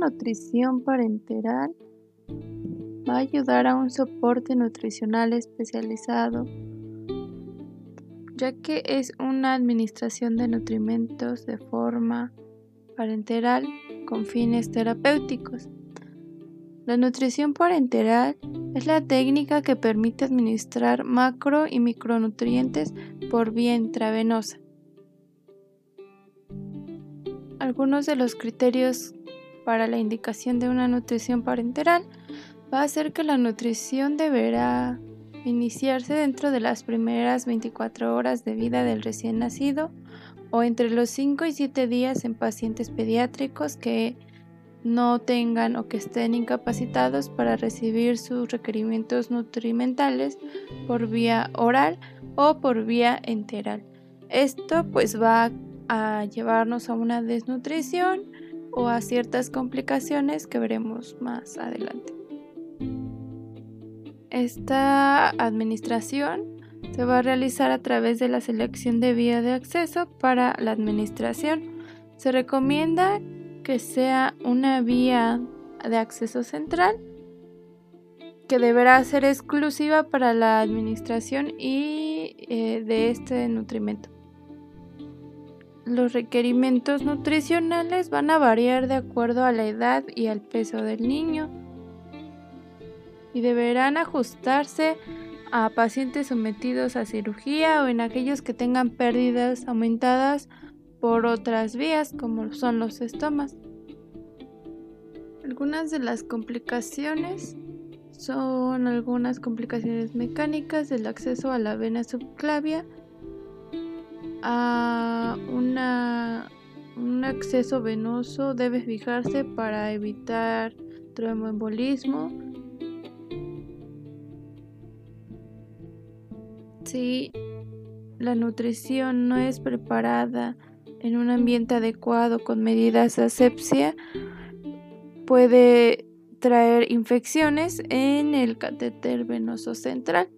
nutrición parenteral va a ayudar a un soporte nutricional especializado, ya que es una administración de nutrimentos de forma parenteral con fines terapéuticos. La nutrición parenteral es la técnica que permite administrar macro y micronutrientes por vía intravenosa. Algunos de los criterios para la indicación de una nutrición parenteral va a ser que la nutrición deberá iniciarse dentro de las primeras 24 horas de vida del recién nacido o entre los 5 y 7 días en pacientes pediátricos que no tengan o que estén incapacitados para recibir sus requerimientos nutrimentales por vía oral o por vía enteral. Esto pues va a llevarnos a una desnutrición o a ciertas complicaciones que veremos más adelante. Esta administración se va a realizar a través de la selección de vía de acceso para la administración. Se recomienda que sea una vía de acceso central que deberá ser exclusiva para la administración y eh, de este nutrimento. Los requerimientos nutricionales van a variar de acuerdo a la edad y al peso del niño y deberán ajustarse a pacientes sometidos a cirugía o en aquellos que tengan pérdidas aumentadas por otras vías como son los estomas. Algunas de las complicaciones son algunas complicaciones mecánicas del acceso a la vena subclavia, a un acceso venoso debe fijarse para evitar tromboembolismo. Si la nutrición no es preparada en un ambiente adecuado con medidas de asepsia, puede traer infecciones en el catéter venoso central,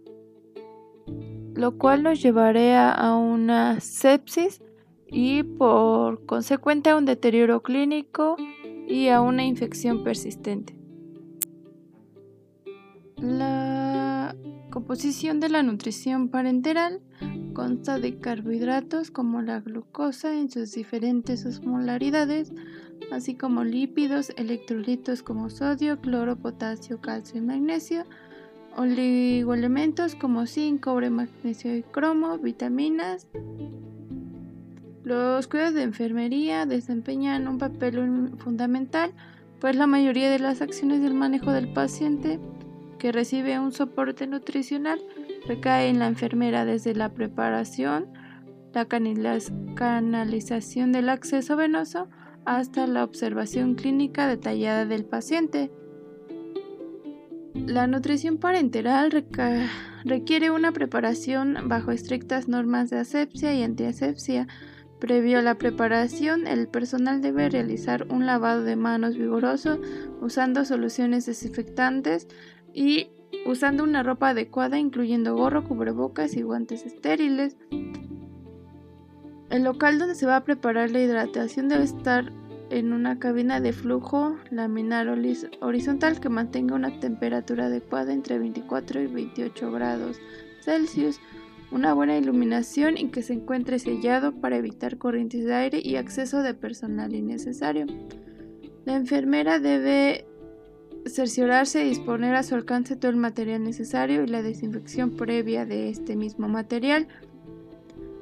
lo cual nos llevaría a una sepsis y por consecuente a un deterioro clínico y a una infección persistente. La composición de la nutrición parenteral consta de carbohidratos como la glucosa en sus diferentes osmolaridades, así como lípidos, electrolitos como sodio, cloro, potasio, calcio y magnesio, oligoelementos como zinc, cobre, magnesio y cromo, vitaminas. Los cuidados de enfermería desempeñan un papel fundamental, pues la mayoría de las acciones del manejo del paciente que recibe un soporte nutricional recae en la enfermera desde la preparación, la canalización del acceso venoso hasta la observación clínica detallada del paciente. La nutrición parenteral requiere una preparación bajo estrictas normas de asepsia y antiasepsia. Previo a la preparación, el personal debe realizar un lavado de manos vigoroso usando soluciones desinfectantes, y usando una ropa adecuada incluyendo gorro, cubrebocas y guantes estériles. El local donde se va a preparar la hidratación debe estar en una cabina de flujo laminar horizontal que mantenga una temperatura adecuada entre 24 y 28 grados Celsius, una buena iluminación y que se encuentre sellado para evitar corrientes de aire y acceso de personal innecesario. La enfermera debe cerciorarse y disponer a su alcance todo el material necesario y la desinfección previa de este mismo material.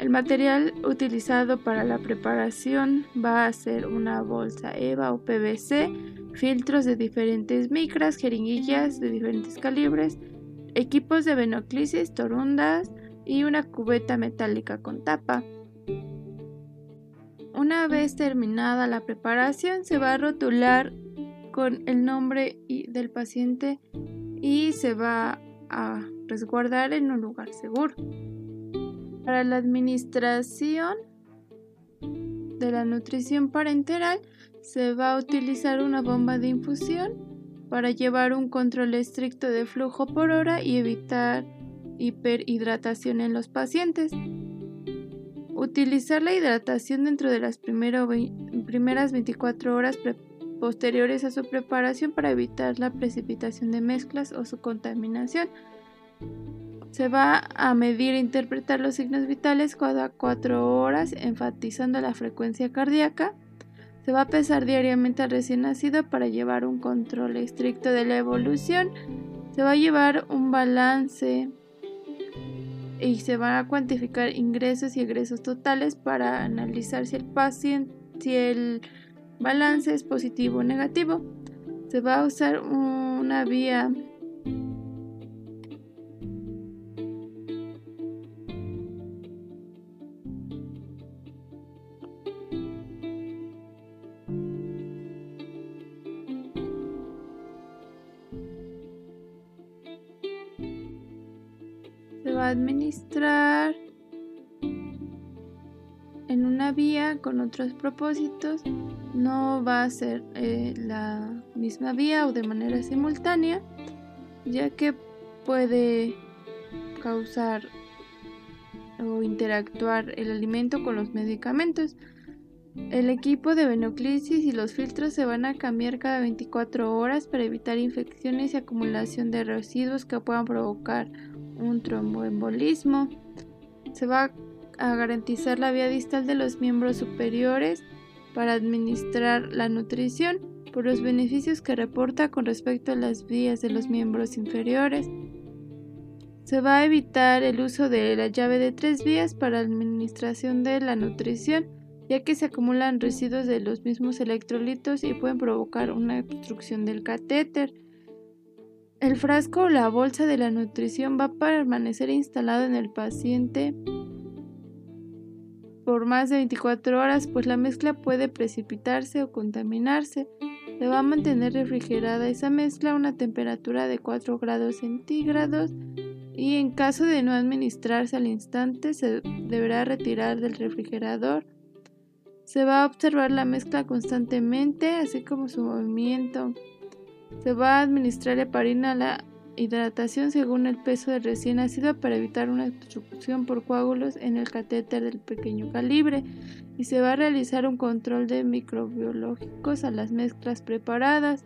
El material utilizado para la preparación va a ser una bolsa EVA o PVC, filtros de diferentes micras, jeringuillas de diferentes calibres, equipos de venoclisis, torundas y una cubeta metálica con tapa. Una vez terminada la preparación se va a rotular con el nombre del paciente y se va a resguardar en un lugar seguro. Para la administración de la nutrición parenteral se va a utilizar una bomba de infusión para llevar un control estricto de flujo por hora y evitar hiperhidratación en los pacientes. Utilizar la hidratación dentro de las primeras 24 horas posteriores a su preparación para evitar la precipitación de mezclas o su contaminación. Se va a medir e interpretar los signos vitales cada cuatro horas, enfatizando la frecuencia cardíaca. Se va a pesar diariamente al recién nacido para llevar un control estricto de la evolución. Se va a llevar un balance y se van a cuantificar ingresos y egresos totales para analizar si el paciente, si el balance es positivo o negativo. Se va a usar una vía administrar en una vía con otros propósitos. No va a ser eh, la misma vía o de manera simultánea, ya que puede causar o interactuar el alimento con los medicamentos. El equipo de venoclisis y los filtros se van a cambiar cada 24 horas para evitar infecciones y acumulación de residuos que puedan provocar un tromboembolismo. Se va a garantizar la vía distal de los miembros superiores para administrar la nutrición por los beneficios que reporta con respecto a las vías de los miembros inferiores. Se va a evitar el uso de la llave de tres vías para administración de la nutrición, ya que se acumulan residuos de los mismos electrolitos y pueden provocar una obstrucción del catéter. El frasco o la bolsa de la nutrición va a permanecer instalado en el paciente por más de 24 horas, pues la mezcla puede precipitarse o contaminarse. Se va a mantener refrigerada esa mezcla a una temperatura de 4 grados centígrados y en caso de no administrarse al instante se deberá retirar del refrigerador. Se va a observar la mezcla constantemente, así como su movimiento. Se va a administrar heparina a la hidratación según el peso del recién nacido para evitar una obstrucción por coágulos en el catéter del pequeño calibre y se va a realizar un control de microbiológicos a las mezclas preparadas.